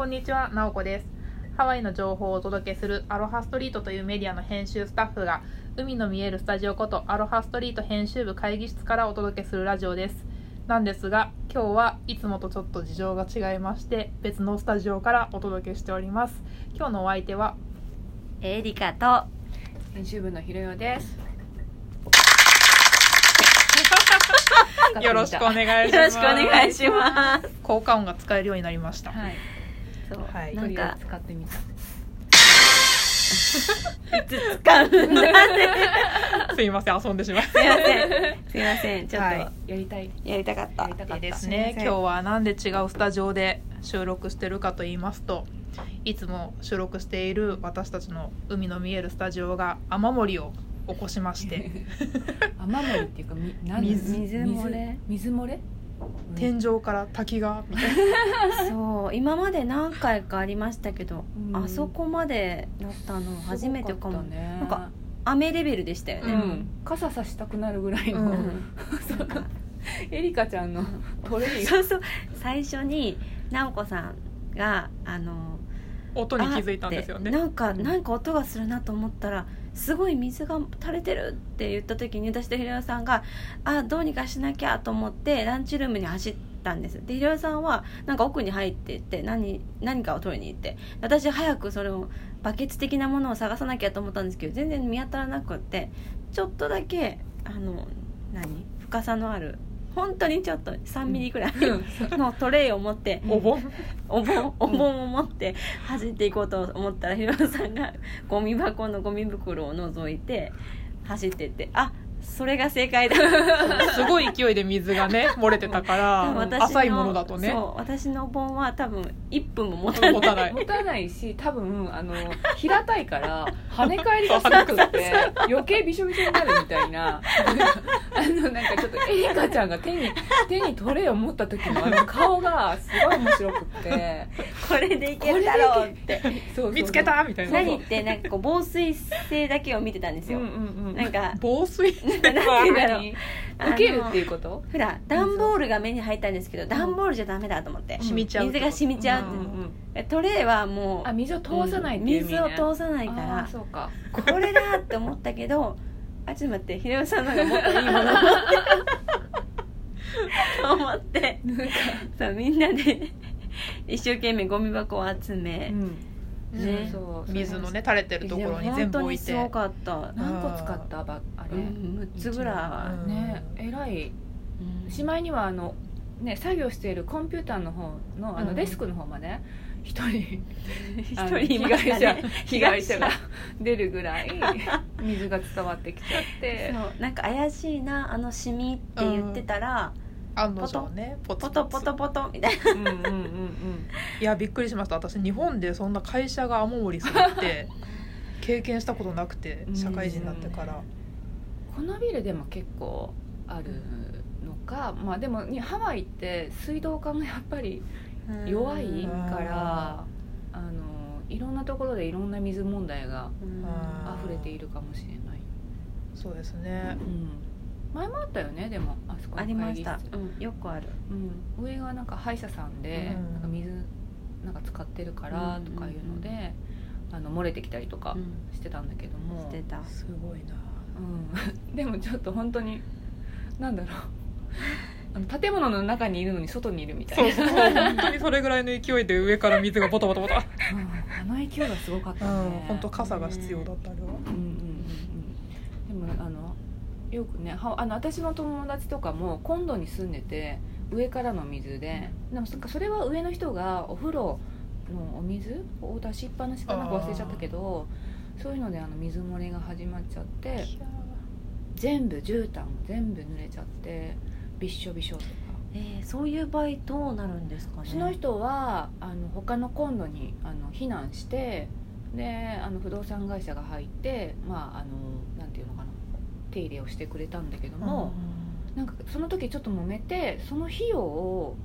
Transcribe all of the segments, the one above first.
こんにちは、なおこです。ハワイの情報をお届けするアロハストリートというメディアの編集スタッフが海の見えるスタジオことアロハストリート編集部会議室からお届けするラジオです。なんですが、今日はいつもとちょっと事情が違いまして別のスタジオからお届けしております。今日のお相手はエリカと編集部のひろよです。よろしくお願いします。よろしくお願いします。効果音が使えるようになりました。はい。そう、はいなんか使ってみた。いつ使うんだって。すいません、遊んでしまいすいません。すいません。ちょっと、はいやりたい。やりたかった。やりたかった。ですね今日はなんで違うスタジオで収録してるかと言いますといつも収録している私たちの海の見えるスタジオが雨漏りを起こしまして 雨漏りっていうかみ水水漏れ？水漏れ？天井から滝がみたいな そう、今まで何回かありましたけど、うんあそこまでなったの初めてかも。すごったね。なんか雨レベルでしたよね。うん。傘さしたくなるぐらいの、う うんんエリカちゃんのトレイが。そうそう。最初に直子さんがあの。音に気づいたんですよね。なんかなんか音がするなと思ったらすごい水が垂れてるって言った時に私とひろよさんがあどうにかしなきゃと思ってランチルームに走ったんです。でひろよさんはなんか奥に入っていって何何かを取りに行って。私早くそれをバケツ的なものを探さなきゃと思ったんですけど全然見当たらなくって。ちょっとだけあの何深さのある本当にちょっと3ミリぐらいのトレイを持ってお盆？お盆？お盆を持って走っていこうと思ったらひろさんがゴミ箱のゴミ袋を覗いて走ってってあそれが正解だ。すごい勢いで水がね 漏れてたから私の浅いものだとね。そう私のお盆は多分1分も持たない。持たない。持たないし多分あの平たいから跳ね返りがすごくって余計びしょびしょになるみたいな。あのなんかちょっとエリカちゃんが手に手にトレイを持った時のあの顔がすごい面白くって。これでいけるだろうって。そうそうそう。見つけたみたいな。何ってなんかこう防水性だけを見てたんですよ、うんうんうん。なんか防水？なんて言うんだろう。受けるっていうこと？ほら段ボールが目に入ったんですけど段ボールじゃダメだと思って、染みちゃう水が染みちゃうって、う。んうんトレイはもうあ水を通さないっていう意味、水ね、を通さないかあらーそうか。これだって思ったけどあちょっと待って。ひろさんの方がもっといいものを持って。と思って。そう みんなで一生懸命ゴミ箱を集め、うそう。水のね垂れてるところに全部置いて。いや本当にすごかった、何個使った？ばあれ、うん、6つぐらうん。ね。えらいい、うん。しまいにはあのね作業しているコンピューターの方のあうん。のデスクの方まで一人 一人被害者ね被害者が出るぐらい水が伝わってきちゃって。そう。なんか怪しいなあのシミって言ってたら、案の定ねポツポトポトポトみたいな。うんうんうんうん。いやびっくりしました。私日本でそんな会社が雨漏りするって 経験したことなくてうん。社会人になってから。このビルでも結構あるのかまあでもにハワイって水道管がやっぱり弱いからあのいろんなところでいろんな水問題が溢れているかもしれない、そうですね。うん、前もあったよねでもあそこのありました。うん、よくある。うん、上がなんか歯医者さんで、うん。なんか水なんか使ってるからとかいうので、あの漏れてきたりとかうん。してたんだけども、してた。すごいな。うん、でもちょっと本当になんだろう。あの建物の中にいるのに外にいるみたそういな。そう本当にそれぐらいの勢いで上から水がボタボタボタ。うん。あの勢いがすごかっうたねん。本当傘が必要だったあれは。うんうんうんうん。でもあのよくねはあの私の友達とかもコンドに住んでて上からの水ででもそれは上の人がお風呂のお水を出しっぱなしかなんか忘れちゃったけどそういうのであの水漏れが始まっちゃって全部絨毯全部濡れちゃってびっしょびしょとか。えー、そういう場合どうなるんですかね？その人はあの他のコンドにあの避難してであの不動産会社が入ってまああのなんていうのかな手入れをしてくれたんだけども、なんかその時ちょっと揉めてその費用を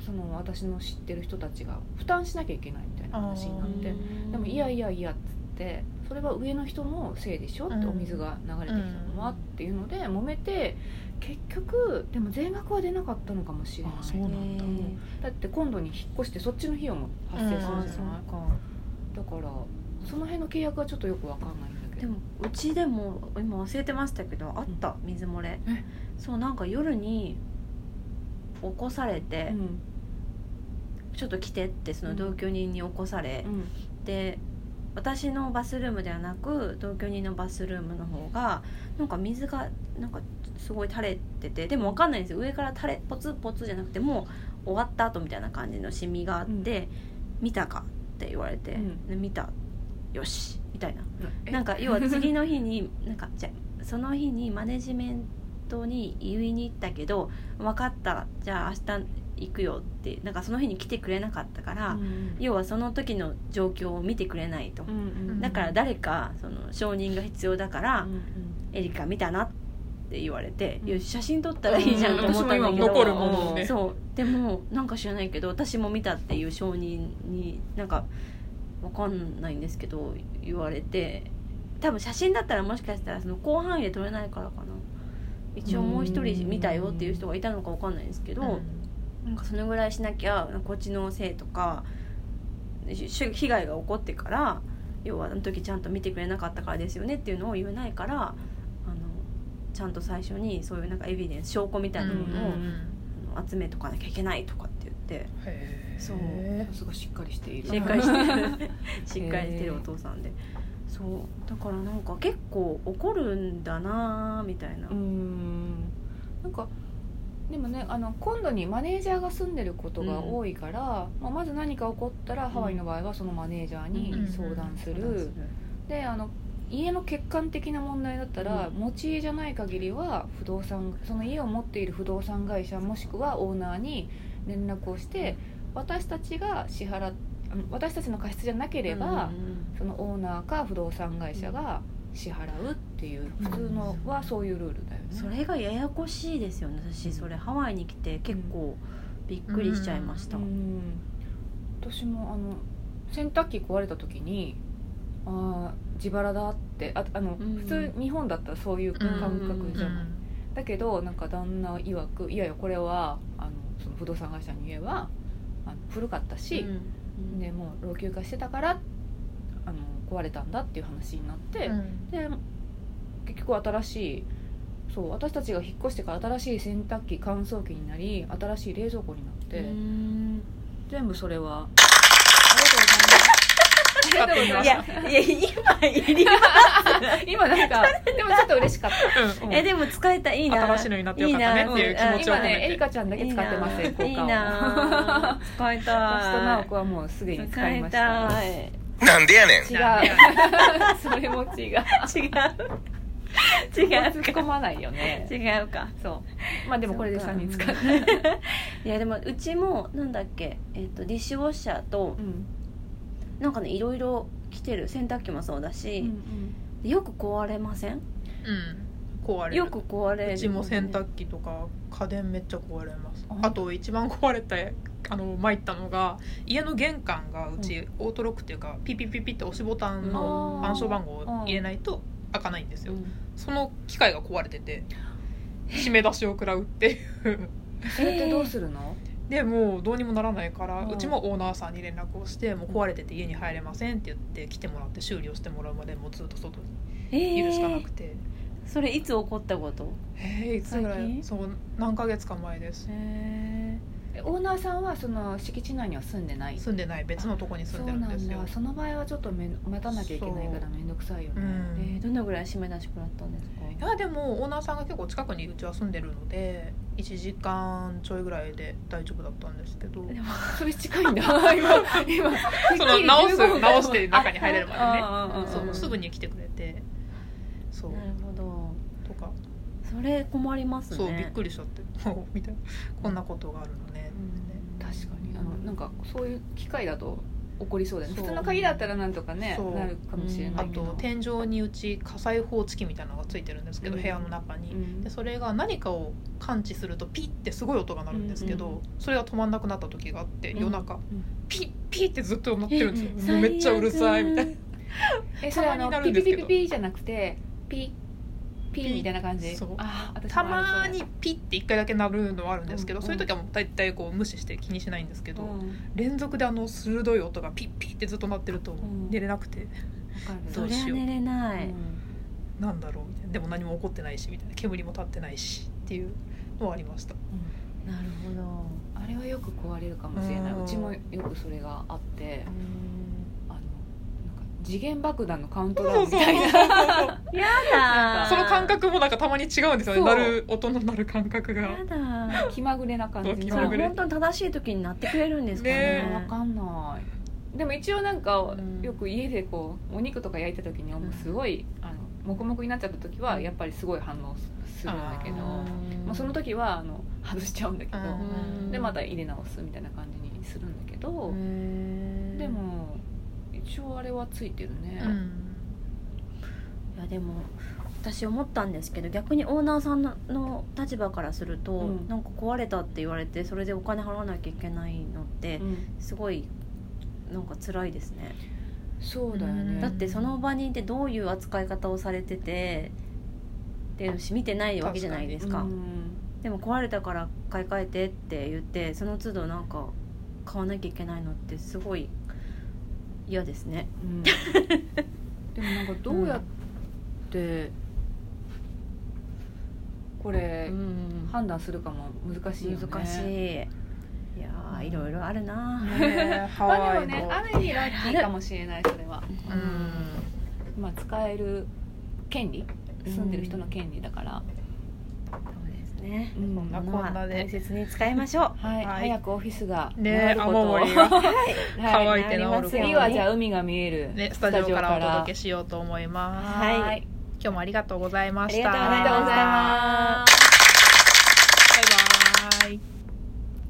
そその私の知ってる人たちが負担しなきゃいけないみたいな話になってうんでもいやいやいやっつってそれは上の人のせいでしょってうん。お水が流れてきたのはっていうので揉めて結局でも全額は出なかったのかもしれないあそうなんだ。えーだって今度に引っ越してそっちの費用も発生するじゃない、うか。だからその辺の契約はちょっとよくわかんないでもうちでも今忘れてましたけどあった水漏れ。え？そうなんか夜に起こされて、うん。ちょっと来てってその同居人に起こされう、ん。で私のバスルームではなく同居人のバスルームの方がなんか水がなんかすごい垂れててでも分かんないんですよ。上から垂れポツポツじゃなくてもう終わった後みたいな感じのシミがあって「見たか?」って言われて「うん。で見たよし」みたいな。え？なんか要は次の日に なんかじゃあその日にマネジメントに言いに行ったけど分かったじゃあ明日行くよってなんかその日に来てくれなかったから、うん。要はその時の状況を見てくれないと、うんうんだから誰かその承認が必要だから、うんうん。エリカ見たなって言われて、写真撮ったらいいじゃんと思ったんだけど、ねそうでもなん。か知らないけど私も見たっていう承認になん。かわかんないんですけど言われて。多分写真だったらもしかしたらその広範囲で撮れないからかな。一応もう一人見たよっていう人がいたのかわかんないんですけど、なんかそのぐらいしなきゃこっちのせいとかし被害が起こってから要はあの時ちゃんと見てくれなかったからですよねっていうのを言えないからあのちゃんと最初にそういうなんかエビデンス証拠みたいなものを、集めとかなきゃいけないとかって言ってそうさすがしっかりしている。しっかりしてる。しっかりしてるお父さんで。そうだからなんか結構怒るんだなーみたいな、うん。なんかでもねあの今度にマネージャーが住んでることが多いから、まあ、まず何か起こったら、ハワイの場合はそのマネージャーに相談する、であの家の欠陥的な問題だったら、う持ち家じゃない限りは不動産その家を持っている不動産会社もしくはオーナーに連絡をして私たちが支払私たちの過失じゃなければ、そのオーナーか不動産会社が支払うっていう普通のはそういうルールだよね。それがややこしいですよね私それハワイに来て結構びっくりしちゃいました、うん。私もあの洗濯機壊れた時にああ自腹だってああの、うん普通日本だったらそういう感覚じゃない、だけどなんか旦那曰くいやいやこれはあの不動産会社に言えばあの古かったし、うんでもう老朽化してたからあの壊れたんだっていう話になって、で結局新しいそう私たちが引っ越してから新しい洗濯機乾燥機になり新しい冷蔵庫になって、うん。全部それはありがとうございます。いやいや今いりま 今なんかでもちょっと嬉しかった、えでも使えたいいな。新しいのになってよかったねっていう気持ちを込めて。今ねエリカちゃんだけ使ってますいいな。効果を。いいな。使い私と直た子はもうすでいに使使いいました。なんでやねん。違う。それも違う。違う。違う突っ込まないよね。違うか。そう。まあでもこれで3人使って いやでもうちもなんだっけ、えっとディッシュウォッシャーとうん。なんかねいろいろ来てる洗濯機もそうだし、よく壊れません？うん壊れる。よく壊れる。うちも洗濯機とか家電めっちゃ壊れます。あ。あと一番壊れたあの参ったのが家の玄関がうちオートロックっていうかピピピピって押しボタンのうん暗証番号を入れないと開かないんですよ。うん。その機械が壊れてて締め出しを食らうっていう。それってどうするのでもうどうにもならないからうん。うちもオーナーさんに連絡をしてもう壊れてて家に入れませんって言って来てもらって修理をしてもらうまでもうずっと外にえーいるしかなくて。それいつ起こったこと？えーいつぐら最近？いそう何ヶ月か前です。へえオーナーさんはその敷地内には住んでない。住んでない別のとこに住んでるんですよ。その場合はちょっとめん待たなきゃいけないから面倒くさいよね、うん。えーどのぐらい締め出し食らったんですか？いやでもオーナーさんが結構近くにうちは住んでるので1時間ちょいぐらいで大丈夫だったんですけど。でもそれ近いんだ。今今その直す15分直して中に入れるまでね。そうすぐに来てくれて。そう。なるほど。とかそれ困りますね。そうびっくりしちゃってみたいな。こんなことがあるのね。確かに。あのなんかそういう機械だと起こりそうだよね普通の鍵だったらなんとかねなるかもしれなあいけど。と天井にうち火災報知器みたいなのがついてるんですけど、うん。部屋の中に、うん。でそれが何かを感知するとピッてすごい音が鳴るんですけど、うん。うんそれが止まんなくなった時があって夜中、うん。ピッピッってずっと鳴ってるんですよ。めっちゃうるさいみたいな。えそれあのピピピピピじゃなくてピピーみたいな感じ？そう。あー私たまにピッて一回だけなるのはあるんですけど、うんそういう時はもう大体こう無視して気にしないんですけど、うん。連続であの鋭い音がピッピッってずっと鳴ってるとん。寝れなくて、わかる。そどうしよう。寝れない、うんなんだろうみたいな。でも何も起こってないしみたいな。煙も立ってないしっていうのはありました。うん。なるほど。あれはよく壊れるかもしれない。うん。うちもよくそれがあって。あのなん。か次元爆弾のカウントダウンみたいな。やだ。その感覚もなんかたまに違うんですよね。そう。鳴る音の鳴る感覚が。やだ。気まぐれな感じそう気そまぐれ。れ本当に正しい時になってくれるんですかね。ねわかんない。でも一応なんかうんよく家でこうお肉とか焼いた時にもうすごいあの黙々になっちゃった時はやっぱりすごい反応するんだけどあまあ、その時はあの外しちゃうんだけどうん。でまた入れ直すみたいな感じにするんだけどでも一応あれはついてるね、うん。いやでも私思ったんですけど逆にオーナーさんのの立場からすると、うん。なんか壊れたって言われてそれでお金払わなきゃいけないのってうん。すごいなんか辛いですね、そうだよね。うんだってその場にいてどういう扱い方をされててっていうのし見てないわけじゃないですか。うん。でも壊れたから買い替えてって言ってその都度なんか買わなきゃいけないのってすごい嫌ですね。うん。でもなんかどうやってこれうん。判断するかも難しいよね。難しい。いやーいろいろあるな、ね ハまあでもねある意味ラッキーかもしれないそれは。うん。まあ使える権利住んでる人の権利だから、そうですね。うん。こんなこんなで。大切に使いましょう。はい、はい早くオフィスがね雨漏りが はい。乾いて治る次はじゃあ海が見えるねスタジオからお届けしようと思います。はい。はい今日もありがとうございました。ありがとうございました。ありがとうございますバイバイ